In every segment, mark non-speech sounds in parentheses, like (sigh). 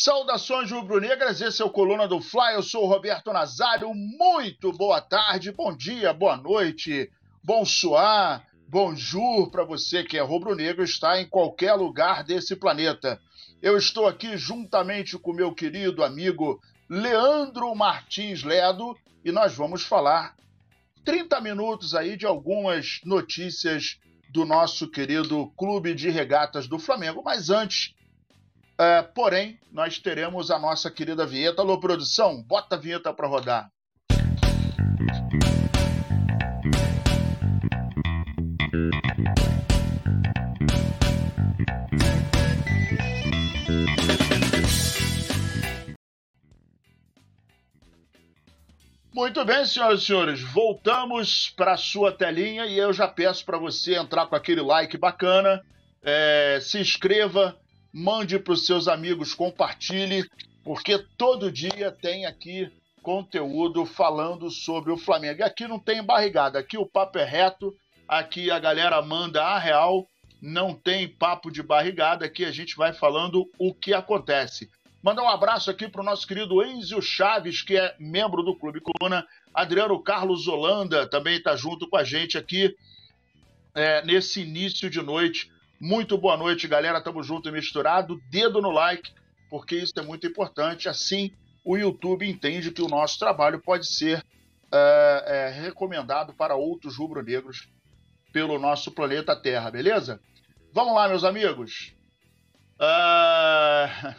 Saudações rubro-negras, esse é o Coluna do Fly, eu sou o Roberto Nazário, muito boa tarde, bom dia, boa noite, bonsoir, bonjour para você que é rubro-negro está em qualquer lugar desse planeta. Eu estou aqui juntamente com meu querido amigo Leandro Martins Ledo e nós vamos falar 30 minutos aí de algumas notícias do nosso querido Clube de Regatas do Flamengo, mas antes Uh, porém, nós teremos a nossa querida vinheta. Alô, produção, bota a vinheta para rodar. Muito bem, senhoras e senhores, voltamos para a sua telinha e eu já peço para você entrar com aquele like bacana, é, se inscreva, mande para os seus amigos, compartilhe, porque todo dia tem aqui conteúdo falando sobre o Flamengo. E aqui não tem barrigada, aqui o papo é reto, aqui a galera manda a real, não tem papo de barrigada, aqui a gente vai falando o que acontece. Mandar um abraço aqui para o nosso querido Enzio Chaves, que é membro do Clube Coluna. Adriano Carlos Holanda também está junto com a gente aqui é, nesse início de noite muito boa noite, galera. Tamo junto e misturado. Dedo no like, porque isso é muito importante. Assim, o YouTube entende que o nosso trabalho pode ser é, é, recomendado para outros rubro-negros pelo nosso planeta Terra, beleza? Vamos lá, meus amigos. Uh,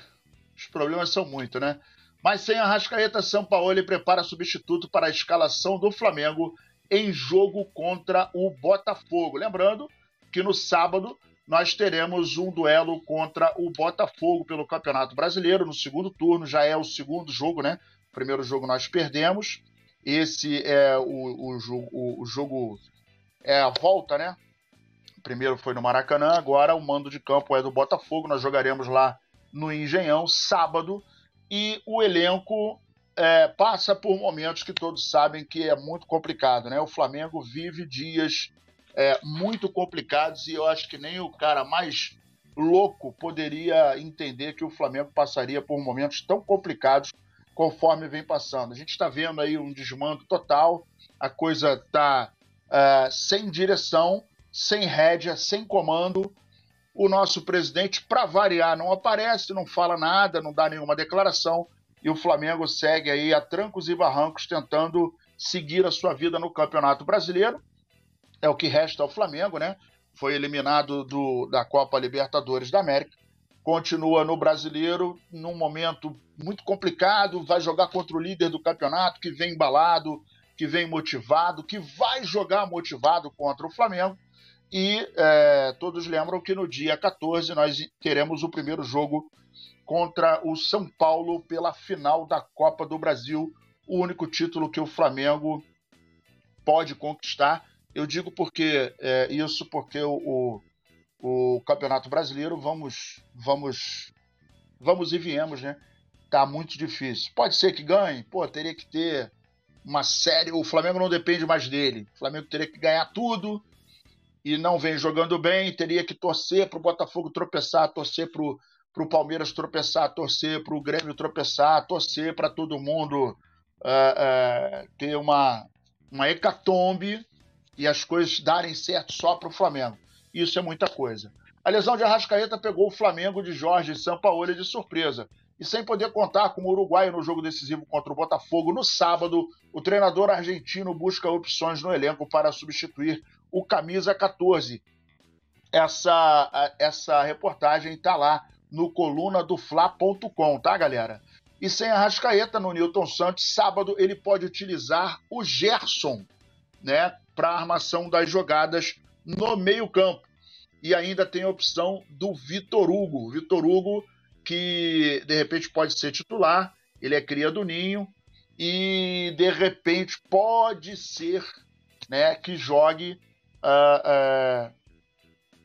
os problemas são muito, né? Mas sem a Rascaeta, São Paulo prepara substituto para a escalação do Flamengo em jogo contra o Botafogo. Lembrando que no sábado nós teremos um duelo contra o Botafogo pelo Campeonato Brasileiro no segundo turno. Já é o segundo jogo, né? O primeiro jogo nós perdemos. Esse é o, o, jogo, o, o jogo é a volta, né? O primeiro foi no Maracanã, agora o mando de campo é do Botafogo. Nós jogaremos lá no Engenhão sábado e o elenco é, passa por momentos que todos sabem que é muito complicado, né? O Flamengo vive dias é, muito complicados e eu acho que nem o cara mais louco poderia entender que o Flamengo passaria por momentos tão complicados conforme vem passando. A gente está vendo aí um desmando total, a coisa está é, sem direção, sem rédea, sem comando. O nosso presidente, para variar, não aparece, não fala nada, não dá nenhuma declaração, e o Flamengo segue aí a trancos e barrancos tentando seguir a sua vida no Campeonato Brasileiro é o que resta ao Flamengo, né? Foi eliminado do, da Copa Libertadores da América. Continua no brasileiro num momento muito complicado. Vai jogar contra o líder do campeonato, que vem embalado, que vem motivado, que vai jogar motivado contra o Flamengo. E é, todos lembram que no dia 14 nós teremos o primeiro jogo contra o São Paulo pela final da Copa do Brasil, o único título que o Flamengo pode conquistar eu digo porque é, isso porque o, o, o, Campeonato Brasileiro vamos vamos vamos e viemos, né? Tá muito difícil. Pode ser que ganhe, pô, teria que ter uma série. O Flamengo não depende mais dele. O Flamengo teria que ganhar tudo e não vem jogando bem. Teria que torcer para o Botafogo tropeçar, torcer para o Palmeiras tropeçar, torcer para o Grêmio tropeçar, torcer para todo mundo uh, uh, ter uma, uma hecatombe e as coisas darem certo só para o Flamengo. Isso é muita coisa. A lesão de Arrascaeta pegou o Flamengo de Jorge Sampaoli de surpresa. E sem poder contar com o Uruguai no jogo decisivo contra o Botafogo no sábado, o treinador argentino busca opções no elenco para substituir o camisa 14. Essa, essa reportagem está lá no coluna do Fla.com, tá, galera? E sem Arrascaeta no Newton Santos, sábado ele pode utilizar o Gerson, né? Para a armação das jogadas no meio-campo. E ainda tem a opção do Vitor Hugo. Vitor Hugo, que de repente pode ser titular, ele é cria do ninho, e de repente pode ser né, que jogue, uh, uh,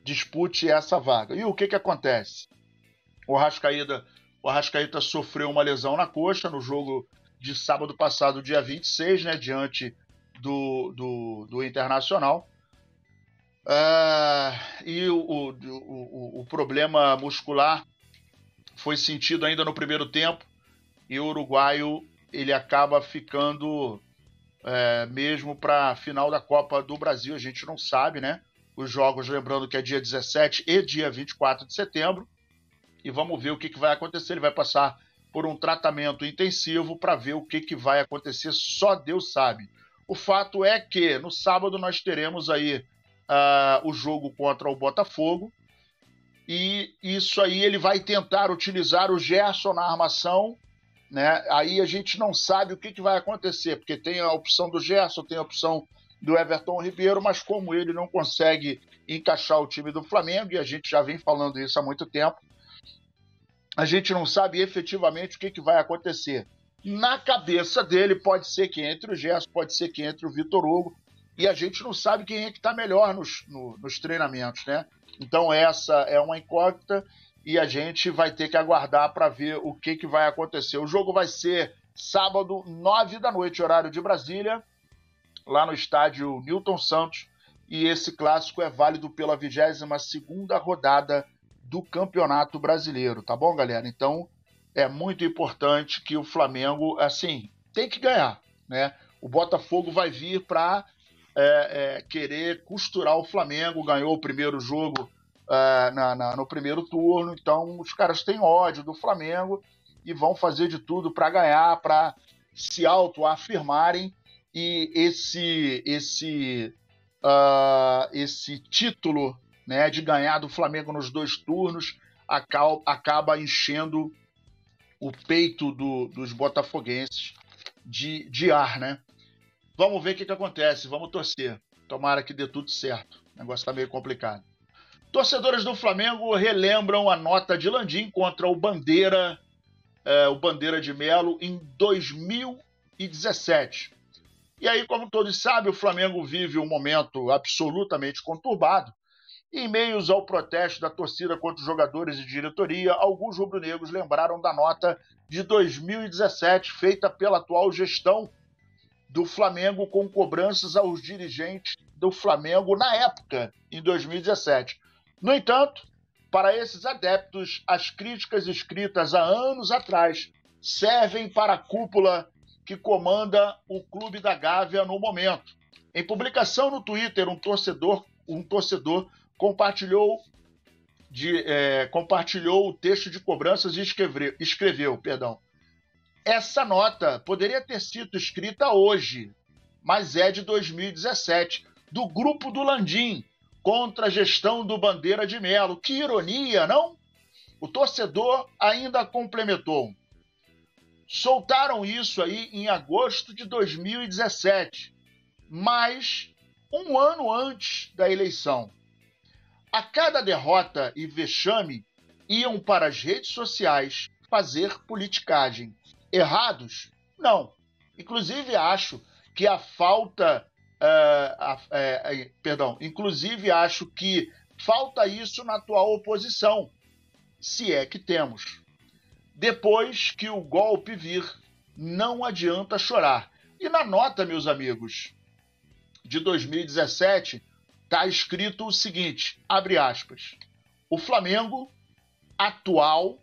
dispute essa vaga. E o que, que acontece? O Arrascaída, o Arrascaíta sofreu uma lesão na coxa no jogo de sábado passado, dia 26, né, diante do, do, do Internacional. Uh, e o, o, o, o, problema muscular foi sentido ainda no primeiro tempo e o uruguaio ele acaba ficando é, mesmo para a final da Copa do Brasil. A gente não sabe, né? Os jogos, lembrando que é dia 17 e dia 24 de setembro. E vamos ver o que, que vai acontecer. Ele vai passar por um tratamento intensivo para ver o que, que vai acontecer. Só Deus sabe. O fato é que no sábado nós teremos aí uh, o jogo contra o Botafogo. E isso aí ele vai tentar utilizar o Gerson na armação né? Aí a gente não sabe o que, que vai acontecer, porque tem a opção do Gerson, tem a opção do Everton Ribeiro, mas como ele não consegue encaixar o time do Flamengo, e a gente já vem falando isso há muito tempo, a gente não sabe efetivamente o que, que vai acontecer. Na cabeça dele, pode ser que entre o Gerson, pode ser que entre o Vitor Hugo, e a gente não sabe quem é que está melhor nos, no, nos treinamentos, né? Então essa é uma incógnita e a gente vai ter que aguardar para ver o que, que vai acontecer. O jogo vai ser sábado, nove da noite, horário de Brasília, lá no estádio Newton Santos. E esse clássico é válido pela 22 rodada do Campeonato Brasileiro, tá bom, galera? Então é muito importante que o Flamengo, assim, tem que ganhar, né? O Botafogo vai vir para é, é, querer costurar o Flamengo, ganhou o primeiro jogo uh, na, na, no primeiro turno. Então, os caras têm ódio do Flamengo e vão fazer de tudo para ganhar, para se autoafirmarem. E esse, esse, uh, esse título né, de ganhar do Flamengo nos dois turnos acaba, acaba enchendo o peito do, dos botafoguenses de, de ar, né? Vamos ver o que, que acontece, vamos torcer. Tomara que dê tudo certo. O negócio está meio complicado. Torcedores do Flamengo relembram a nota de Landim contra o Bandeira, é, o Bandeira de Melo, em 2017. E aí, como todos sabem, o Flamengo vive um momento absolutamente conturbado. Em meios ao protesto da torcida contra os jogadores e diretoria, alguns rubro-negros lembraram da nota de 2017 feita pela atual gestão do Flamengo com cobranças aos dirigentes do Flamengo na época, em 2017. No entanto, para esses adeptos, as críticas escritas há anos atrás servem para a cúpula que comanda o Clube da Gávea no momento. Em publicação no Twitter, um torcedor, um torcedor compartilhou, de, é, compartilhou o texto de cobranças e escreveu, escreveu perdão, essa nota poderia ter sido escrita hoje, mas é de 2017, do grupo do Landim, contra a gestão do Bandeira de Melo. Que ironia, não? O torcedor ainda complementou. Soltaram isso aí em agosto de 2017, mas um ano antes da eleição. A cada derrota e vexame, iam para as redes sociais fazer politicagem. Errados? Não. Inclusive, acho que a falta Uh, uh, perdão, inclusive acho que falta isso na atual oposição, se é que temos. Depois que o golpe vir, não adianta chorar. E na nota, meus amigos, de 2017, está escrito o seguinte: abre aspas. O Flamengo atual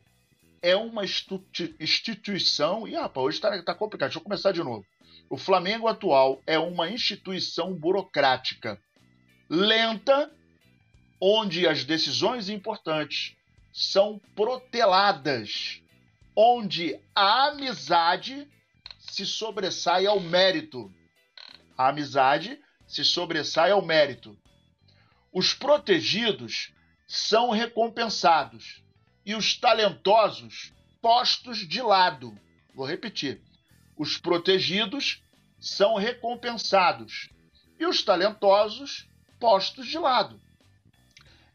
é uma instituição. E, rapaz, hoje está tá complicado. Deixa eu começar de novo. O Flamengo atual é uma instituição burocrática lenta, onde as decisões importantes são proteladas, onde a amizade se sobressai ao mérito. A amizade se sobressai ao mérito. Os protegidos são recompensados e os talentosos postos de lado. Vou repetir os protegidos são recompensados e os talentosos postos de lado.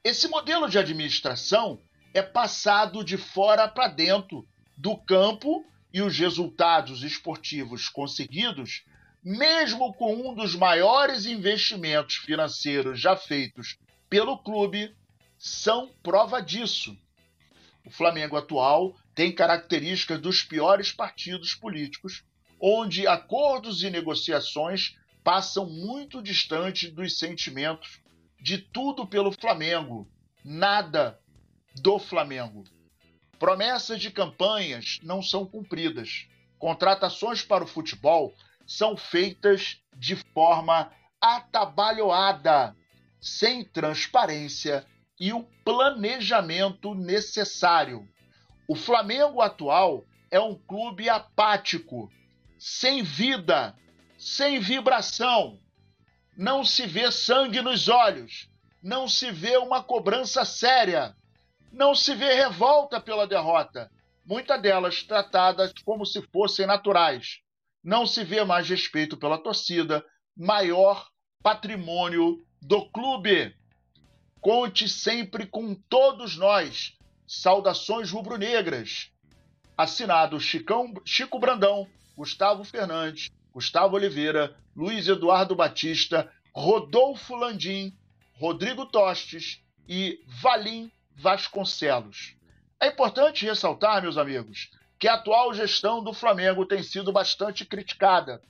Esse modelo de administração é passado de fora para dentro do campo e os resultados esportivos conseguidos, mesmo com um dos maiores investimentos financeiros já feitos pelo clube, são prova disso. O Flamengo atual tem características dos piores partidos políticos onde acordos e negociações passam muito distante dos sentimentos de tudo pelo Flamengo, nada do Flamengo. Promessas de campanhas não são cumpridas. Contratações para o futebol são feitas de forma atabalhoada, sem transparência e o planejamento necessário. O Flamengo atual é um clube apático, sem vida, sem vibração. Não se vê sangue nos olhos, não se vê uma cobrança séria, não se vê revolta pela derrota, muitas delas tratadas como se fossem naturais. Não se vê mais respeito pela torcida, maior patrimônio do clube. Conte sempre com todos nós. Saudações rubro-negras. Assinado Chicão, Chico Brandão, Gustavo Fernandes, Gustavo Oliveira, Luiz Eduardo Batista, Rodolfo Landim, Rodrigo Tostes e Valim Vasconcelos. É importante ressaltar, meus amigos, que a atual gestão do Flamengo tem sido bastante criticada.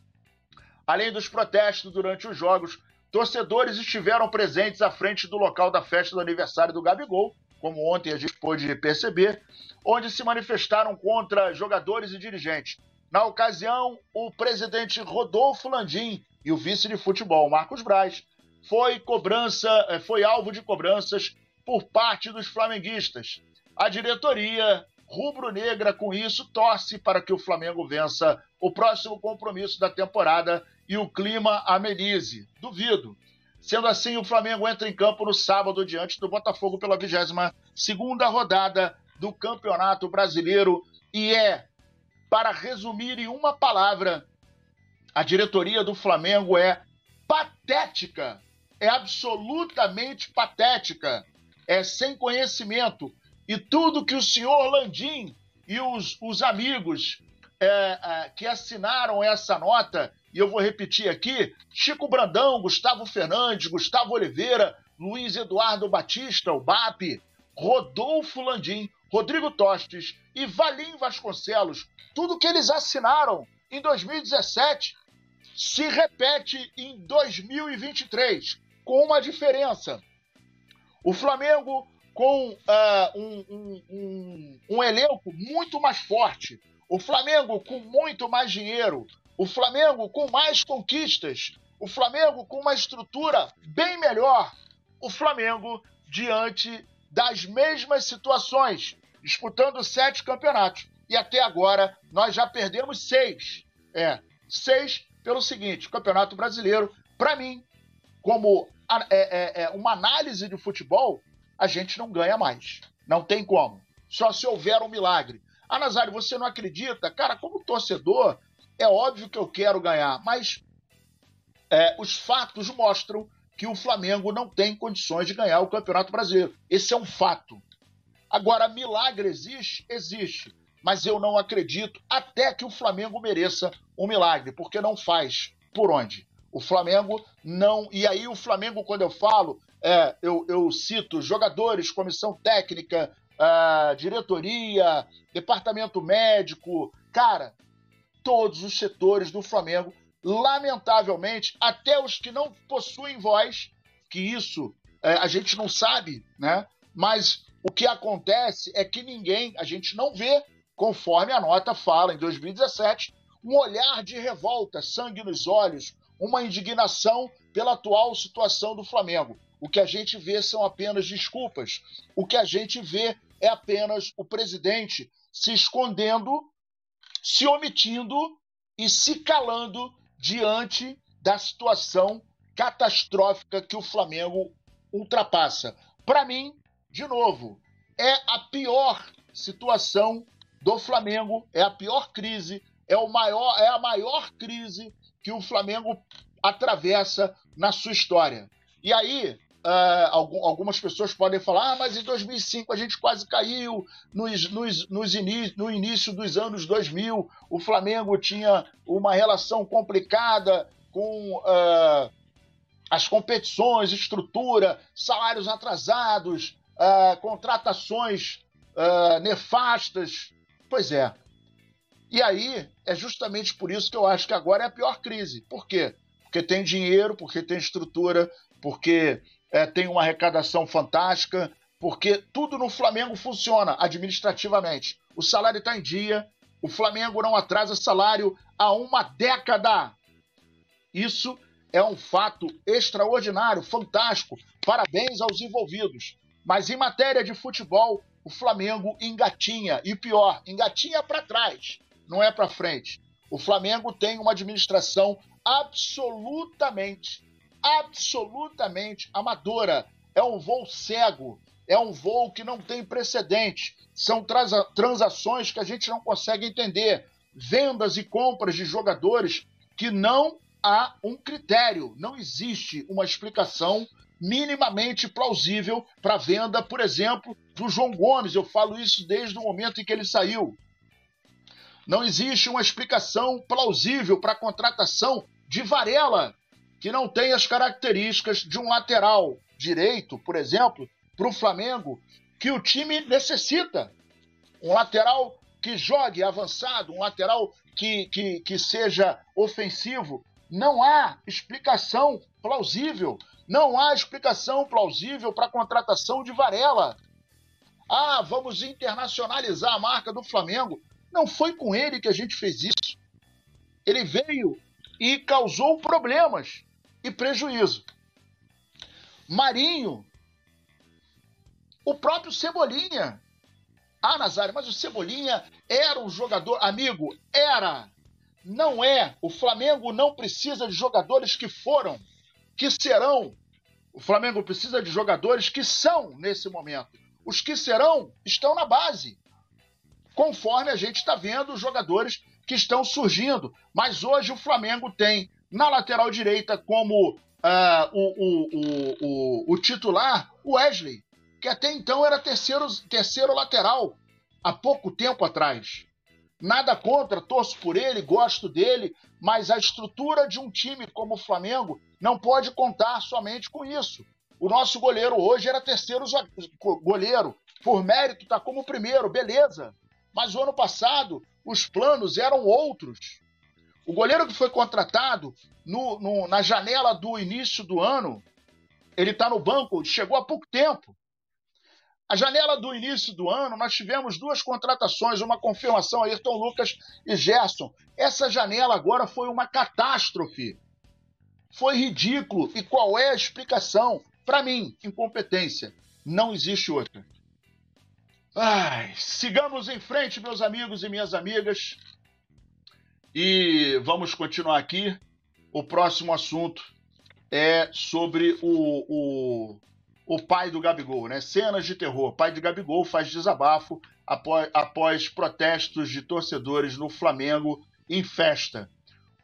Além dos protestos durante os jogos, torcedores estiveram presentes à frente do local da festa do aniversário do Gabigol, como ontem a gente pôde perceber, onde se manifestaram contra jogadores e dirigentes. Na ocasião, o presidente Rodolfo Landim e o vice de futebol, Marcos Braz, foi cobrança, eh, foi alvo de cobranças por parte dos flamenguistas. A diretoria rubro-negra com isso torce para que o Flamengo vença o próximo compromisso da temporada e o clima amenize. Duvido. Sendo assim, o Flamengo entra em campo no sábado diante do Botafogo pela 22 segunda rodada do Campeonato Brasileiro e é, para resumir em uma palavra, a diretoria do Flamengo é patética. É absolutamente patética. É sem conhecimento. E tudo que o senhor Landim e os, os amigos é, é, que assinaram essa nota, e eu vou repetir aqui: Chico Brandão, Gustavo Fernandes, Gustavo Oliveira, Luiz Eduardo Batista, o BAP, Rodolfo Landim, Rodrigo Tostes e Valim Vasconcelos, tudo que eles assinaram em 2017 se repete em 2023, com uma diferença. O Flamengo com uh, um, um, um, um elenco muito mais forte, o Flamengo com muito mais dinheiro, o Flamengo com mais conquistas, o Flamengo com uma estrutura bem melhor, o Flamengo diante das mesmas situações, disputando sete campeonatos. E até agora nós já perdemos seis. É, seis pelo seguinte: Campeonato Brasileiro, para mim, como é, é, é uma análise de futebol, a gente não ganha mais. Não tem como. Só se houver um milagre. Ah, Nazário, você não acredita? Cara, como torcedor, é óbvio que eu quero ganhar, mas é, os fatos mostram que o Flamengo não tem condições de ganhar o Campeonato Brasileiro. Esse é um fato. Agora, milagre existe? Existe. Mas eu não acredito até que o Flamengo mereça um milagre, porque não faz. Por onde? O Flamengo não. E aí, o Flamengo, quando eu falo, é, eu, eu, cito jogadores, comissão técnica, diretoria, departamento médico, cara, todos os setores do Flamengo, lamentavelmente, até os que não possuem voz, que isso é, a gente não sabe, né? Mas o que acontece é que ninguém, a gente não vê, conforme a nota fala em 2017, um olhar de revolta, sangue nos olhos, uma indignação pela atual situação do Flamengo. O que a gente vê são apenas desculpas. O que a gente vê é apenas o presidente se escondendo, se omitindo e se calando diante da situação catastrófica que o Flamengo ultrapassa. Para mim, de novo, é a pior situação do Flamengo, é a pior crise, é, o maior, é a maior crise que o Flamengo atravessa na sua história. E aí, Uh, algumas pessoas podem falar, ah, mas em 2005 a gente quase caiu, nos, nos, nos no início dos anos 2000 o Flamengo tinha uma relação complicada com uh, as competições, estrutura, salários atrasados, uh, contratações nefastas. Pois é. E aí é justamente por isso que eu acho que agora é a pior crise. Por quê? Porque tem dinheiro, porque tem estrutura, porque é, tem uma arrecadação fantástica, porque tudo no Flamengo funciona administrativamente. O salário está em dia, o Flamengo não atrasa salário há uma década. Isso é um fato extraordinário, fantástico. Parabéns aos envolvidos. Mas em matéria de futebol, o Flamengo engatinha e pior, engatinha para trás, não é para frente. O Flamengo tem uma administração absolutamente, absolutamente amadora. É um voo cego, é um voo que não tem precedente. São transações que a gente não consegue entender. Vendas e compras de jogadores que não há um critério, não existe uma explicação minimamente plausível para venda, por exemplo, do João Gomes. Eu falo isso desde o momento em que ele saiu. Não existe uma explicação plausível para a contratação de Varela, que não tem as características de um lateral direito, por exemplo, para o Flamengo, que o time necessita. Um lateral que jogue avançado, um lateral que, que, que seja ofensivo. Não há explicação plausível. Não há explicação plausível para a contratação de Varela. Ah, vamos internacionalizar a marca do Flamengo. Não foi com ele que a gente fez isso. Ele veio e causou problemas e prejuízo. Marinho, o próprio Cebolinha. Ah, Nazário, mas o Cebolinha era um jogador, amigo, era. Não é. O Flamengo não precisa de jogadores que foram, que serão. O Flamengo precisa de jogadores que são nesse momento. Os que serão estão na base conforme a gente está vendo os jogadores que estão surgindo. Mas hoje o Flamengo tem na lateral direita como uh, o, o, o, o, titular o Wesley, que até então era terceiro, terceiro lateral há pouco tempo atrás. Nada contra, torço por ele, gosto dele, mas a estrutura de um time como o Flamengo não pode contar somente com isso. O nosso goleiro hoje era terceiro goleiro. Por mérito, está como primeiro, beleza. Mas o ano passado, os planos eram outros. O goleiro que foi contratado no, no, na janela do início do ano, ele está no banco, chegou há pouco tempo. A janela do início do ano, nós tivemos duas contratações, uma confirmação, Ayrton Lucas e Gerson. Essa janela agora foi uma catástrofe. Foi ridículo. E qual é a explicação? Para mim, incompetência. Não existe outra. Ai, sigamos em frente, meus amigos e minhas amigas. E vamos continuar aqui. O próximo assunto é sobre o, o, o pai do Gabigol, né? Cenas de terror. Pai de Gabigol faz desabafo após, após protestos de torcedores no Flamengo em festa.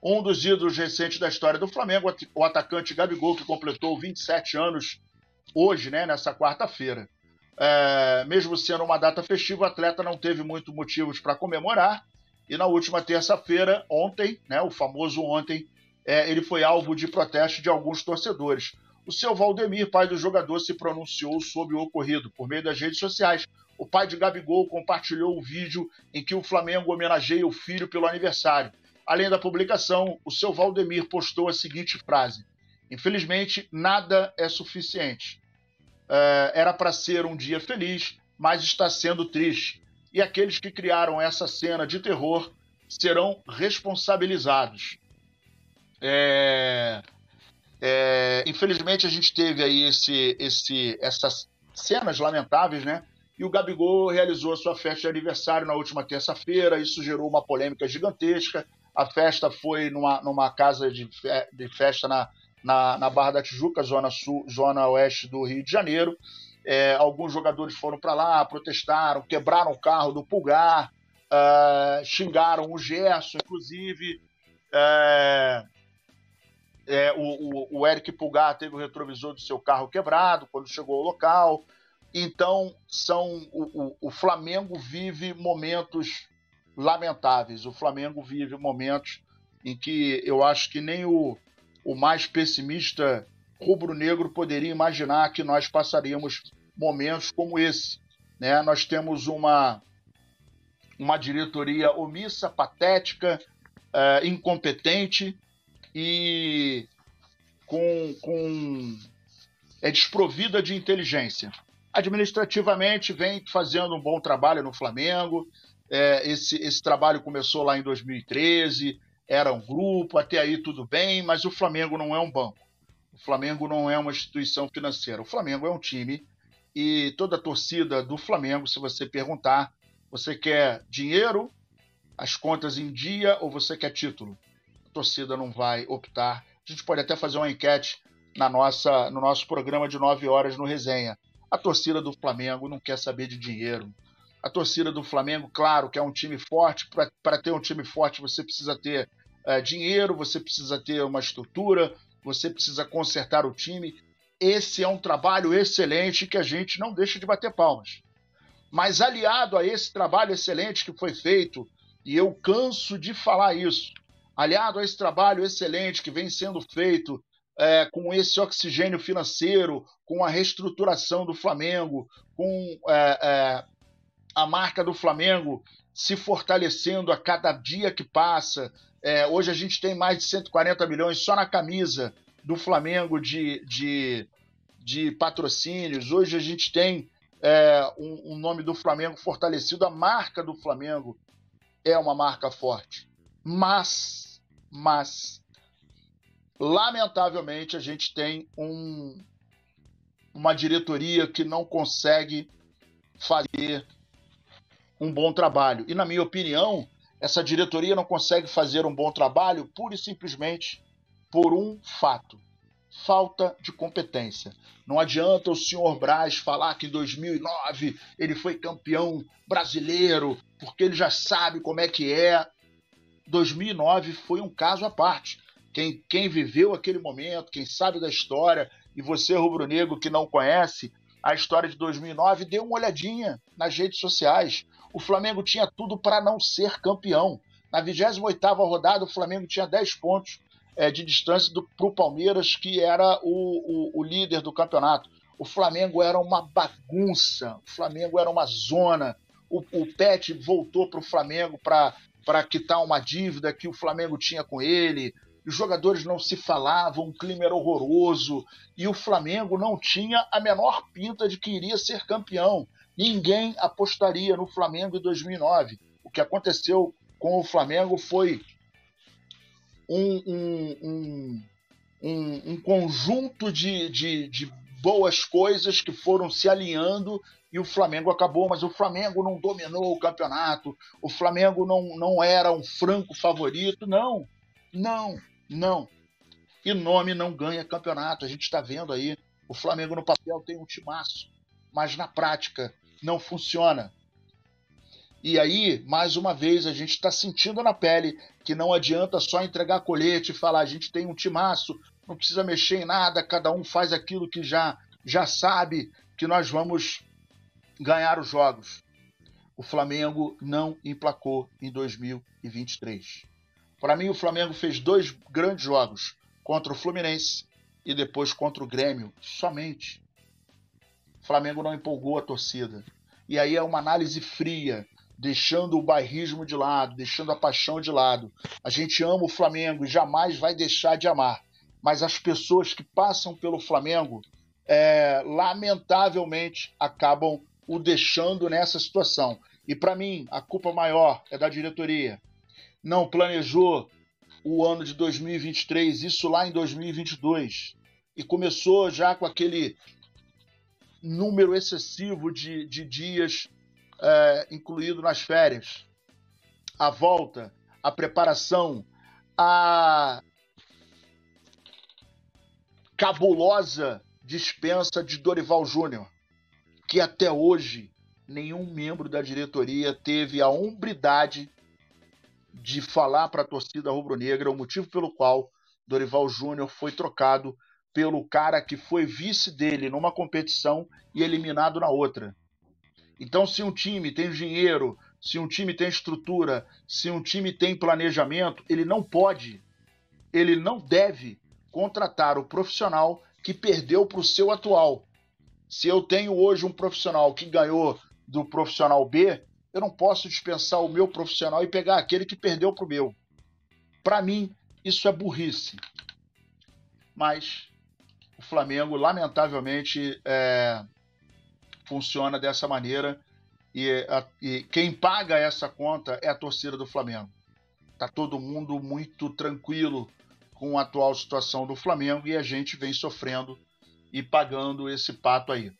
Um dos ídolos recentes da história do Flamengo, o atacante Gabigol, que completou 27 anos hoje, né, nessa quarta-feira. É, mesmo sendo uma data festiva, o atleta não teve muitos motivos para comemorar. E na última terça-feira, ontem, né, o famoso ontem, é, ele foi alvo de protesto de alguns torcedores. O seu Valdemir, pai do jogador, se pronunciou sobre o ocorrido por meio das redes sociais. O pai de Gabigol compartilhou o vídeo em que o Flamengo homenageia o filho pelo aniversário. Além da publicação, o seu Valdemir postou a seguinte frase: Infelizmente, nada é suficiente. Uh, era para ser um dia feliz, mas está sendo triste. E aqueles que criaram essa cena de terror serão responsabilizados. É, é, infelizmente a gente teve aí esse, esse, essas cenas lamentáveis, né? E o Gabigol realizou a sua festa de aniversário na última terça-feira. Isso gerou uma polêmica gigantesca. A festa foi numa, numa casa de, de festa na, na, na Barra da Tijuca, zona sul, zona oeste do Rio de Janeiro. É, alguns jogadores foram para lá, protestaram, quebraram o carro do Pulgar, uh, xingaram o Gerson, inclusive. É, é, o, o, o, Eric Pulgar teve o retrovisor do seu carro quebrado quando chegou ao local. Então, são o, o, Flamengo vive momentos lamentáveis. O Flamengo vive momentos em que eu acho que nem o, o mais pessimista rubro-negro poderia imaginar que nós passaríamos momentos como esse. Né? Nós temos uma, uma diretoria omissa, patética, uh, incompetente e com, com é desprovida de inteligência. Administrativamente, vem fazendo um bom trabalho no Flamengo. É, esse, esse trabalho começou lá em 2013, era um grupo, até aí tudo bem, mas o Flamengo não é um banco. Flamengo não é uma instituição financeira. O Flamengo é um time e toda a torcida do Flamengo, se você perguntar, você quer dinheiro, as contas em dia ou você quer título? A torcida não vai optar. A gente pode até fazer uma enquete na nossa, no nosso programa de 9 horas no Resenha. A torcida do Flamengo não quer saber de dinheiro. A torcida do Flamengo, claro, que é um time forte. Para ter um time forte, você precisa ter é, dinheiro, você precisa ter uma estrutura, você precisa consertar o time. Esse é um trabalho excelente que a gente não deixa de bater palmas. Mas aliado a esse trabalho excelente que foi feito, e eu canso de falar isso, aliado a esse trabalho excelente que vem sendo feito é, com esse oxigênio financeiro, com a reestruturação do Flamengo, com é, é, a marca do Flamengo se fortalecendo a cada dia que passa. É, hoje a gente tem mais de 140 milhões só na camisa do Flamengo de, de, de patrocínios. Hoje a gente tem é, um, um nome do Flamengo fortalecido. A marca do Flamengo é uma marca forte. Mas, mas, lamentavelmente, a gente tem um, uma diretoria que não consegue fazer um bom trabalho. E, na minha opinião, essa diretoria não consegue fazer um bom trabalho pura e simplesmente por um fato: falta de competência. Não adianta o senhor Braz falar que em 2009 ele foi campeão brasileiro, porque ele já sabe como é que é. 2009 foi um caso à parte. Quem, quem viveu aquele momento, quem sabe da história, e você, rubro-negro, que não conhece a história de 2009, dê uma olhadinha nas redes sociais. O Flamengo tinha tudo para não ser campeão. Na 28ª rodada, o Flamengo tinha 10 pontos é, de distância para o Palmeiras, que era o, o, o líder do campeonato. O Flamengo era uma bagunça, o Flamengo era uma zona. O, o Pet voltou para o Flamengo para quitar uma dívida que o Flamengo tinha com ele os jogadores não se falavam, o clima era horroroso e o Flamengo não tinha a menor pinta de que iria ser campeão. Ninguém apostaria no Flamengo em 2009. O que aconteceu com o Flamengo foi um, um, um, um, conjunto de, de, de boas coisas que foram se alinhando e o Flamengo acabou, mas o Flamengo não dominou o campeonato, o Flamengo não, não era um franco favorito, não, não. Não. E nome não ganha campeonato. A gente está vendo aí. O Flamengo no papel tem um timaço, mas na prática não funciona. E aí, mais uma vez, a gente está sentindo na pele que não adianta só entregar colete e falar a gente tem um timaço, não precisa mexer em nada, cada um faz aquilo que já, já sabe que nós vamos ganhar os jogos. O Flamengo não emplacou em 2023. Para mim, o Flamengo fez dois grandes jogos contra o Fluminense e depois contra o Grêmio, somente. O Flamengo não empolgou a torcida. E aí é uma análise fria, deixando o bairrismo de lado, deixando a paixão de lado. A gente ama o Flamengo e jamais vai deixar de amar. Mas as pessoas que passam pelo Flamengo, é, lamentavelmente, acabam o deixando nessa situação. E para mim, a culpa maior é da diretoria não planejou o ano de 2023, isso lá em 2022, e começou já com aquele número excessivo de, de dias é, incluído nas férias. A volta, a preparação, a cabulosa dispensa de Dorival Júnior, que até hoje nenhum membro da diretoria teve a hombridade de falar para a torcida rubro-negra o motivo pelo qual Dorival Júnior foi trocado pelo cara que foi vice dele numa competição e eliminado na outra. Então, se um time tem dinheiro, se um time tem estrutura, se um time tem planejamento, ele não pode, ele não deve contratar o profissional que perdeu para o seu atual. Se eu tenho hoje um profissional que ganhou do profissional B, eu não posso dispensar o meu profissional e pegar aquele que perdeu para o meu. Para mim, isso é burrice. Mas o Flamengo, lamentavelmente, é... funciona dessa maneira e, a, e quem paga essa conta é a torcida do Flamengo. Tá todo mundo muito tranquilo com a atual situação do Flamengo e a gente vem sofrendo e pagando esse pato aí.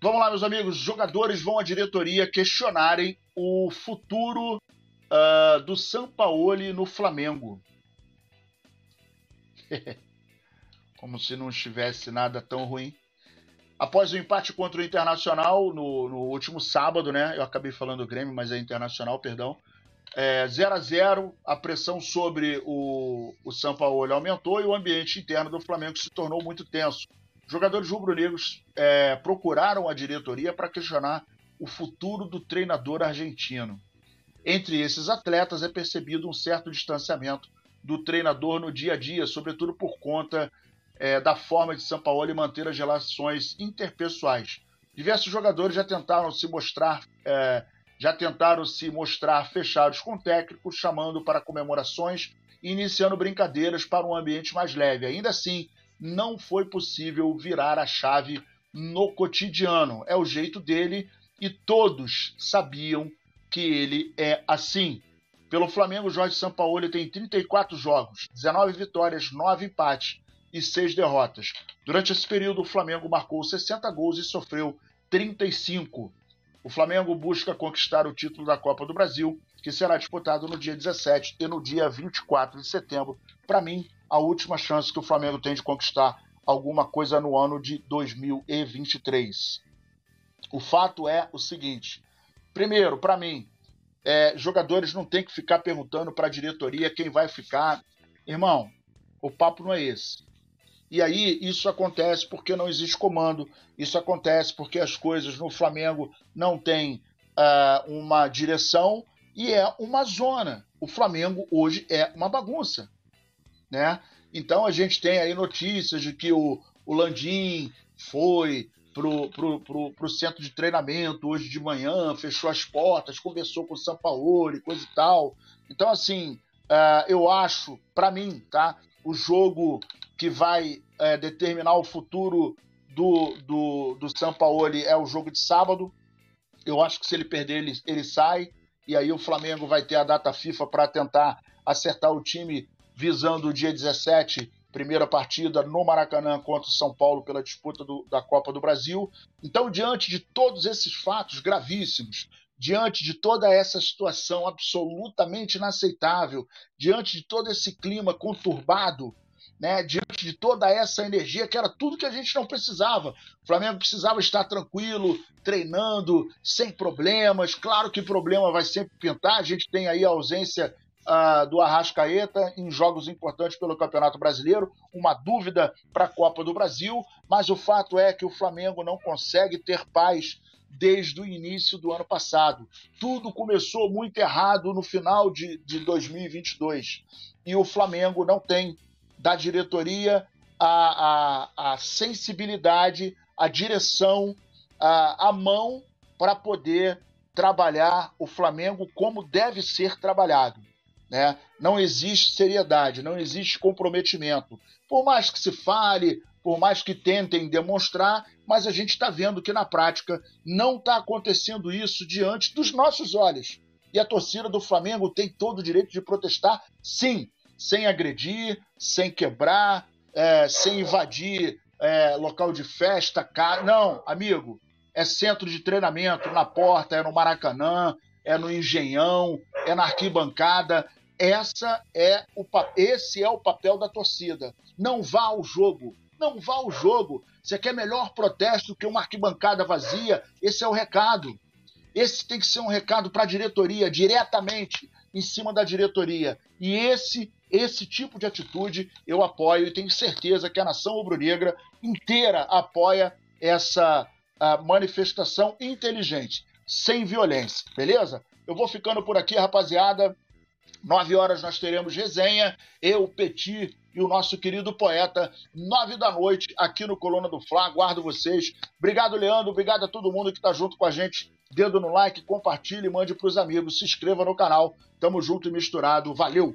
Vamos lá, meus amigos. Jogadores vão à diretoria questionarem o futuro uh, do Sampaoli no Flamengo. (laughs) Como se não estivesse nada tão ruim. Após o empate contra o Internacional no, no último sábado, né? Eu acabei falando do Grêmio, mas é Internacional, perdão. É, 0 a 0 a pressão sobre o, o São Paulo aumentou e o ambiente interno do Flamengo se tornou muito tenso. Jogadores rubro-negros é, procuraram a diretoria para questionar o futuro do treinador argentino. Entre esses atletas é percebido um certo distanciamento do treinador no dia a dia, sobretudo por conta é, da forma de São Paulo manter as relações interpessoais. Diversos jogadores já tentaram se mostrar, é, já tentaram se mostrar fechados com técnicos, chamando para comemorações e iniciando brincadeiras para um ambiente mais leve. Ainda assim, não foi possível virar a chave no cotidiano. É o jeito dele e todos sabiam que ele é assim. Pelo Flamengo, Jorge Sampaoli tem 34 jogos, 19 vitórias, 9 empates e 6 derrotas. Durante esse período, o Flamengo marcou 60 gols e sofreu 35. O Flamengo busca conquistar o título da Copa do Brasil, que será disputado no dia 17 e no dia 24 de setembro. Para mim, a última chance que o Flamengo tem de conquistar alguma coisa no ano de 2023. O fato é o seguinte: primeiro, para mim, é, jogadores não tem que ficar perguntando para a diretoria quem vai ficar. Irmão, o papo não é esse. E aí isso acontece porque não existe comando, isso acontece porque as coisas no Flamengo não têm uh, uma direção e é uma zona. O Flamengo hoje é uma bagunça, né? Então a gente tem aí notícias de que o, o Landim foi pro, pro, pro, pro centro de treinamento hoje de manhã, fechou as portas, conversou com o Sampaoli, coisa e tal. Então, assim, uh, eu acho, para mim, tá? O jogo que vai uh, determinar o futuro do, do, do Sampaoli é o jogo de sábado. Eu acho que se ele perder, ele, ele sai. E aí o Flamengo vai ter a data FIFA para tentar acertar o time visando o dia 17 primeira partida no Maracanã contra o São Paulo pela disputa do, da Copa do Brasil. Então, diante de todos esses fatos gravíssimos, diante de toda essa situação absolutamente inaceitável, diante de todo esse clima conturbado, né, diante de toda essa energia, que era tudo que a gente não precisava. O Flamengo precisava estar tranquilo, treinando, sem problemas. Claro que problema vai sempre pintar, a gente tem aí a ausência uh, do Arrascaeta em jogos importantes pelo Campeonato Brasileiro, uma dúvida para a Copa do Brasil, mas o fato é que o Flamengo não consegue ter paz desde o início do ano passado. Tudo começou muito errado no final de, de 2022 e o Flamengo não tem da diretoria a, a, a sensibilidade, a direção, a, a mão para poder trabalhar o Flamengo como deve ser trabalhado. Né? Não existe seriedade, não existe comprometimento. Por mais que se fale, por mais que tentem demonstrar, mas a gente está vendo que na prática não está acontecendo isso diante dos nossos olhos. E a torcida do Flamengo tem todo o direito de protestar, sim, sem agredir, sem quebrar, é, sem invadir é, local de festa, cara. Não, amigo, é centro de treinamento na porta, é no Maracanã, é no Engenhão, é na arquibancada. Essa é o, esse é o papel da torcida. Não vá ao jogo. Não vá ao jogo. Você quer melhor protesto que uma arquibancada vazia? Esse é o recado. Esse tem que ser um recado para a diretoria, diretamente em cima da diretoria. E esse esse tipo de atitude eu apoio e tenho certeza que a nação rubro-negra inteira apoia essa manifestação inteligente, sem violência, beleza? Eu vou ficando por aqui, rapaziada. Nove horas nós teremos resenha, eu, Petit e o nosso querido poeta, nove da noite, aqui no Coluna do Fla. Aguardo vocês. Obrigado, Leandro. Obrigado a todo mundo que está junto com a gente. Dedo no like, compartilhe, mande para os amigos, se inscreva no canal. Tamo junto e misturado. Valeu!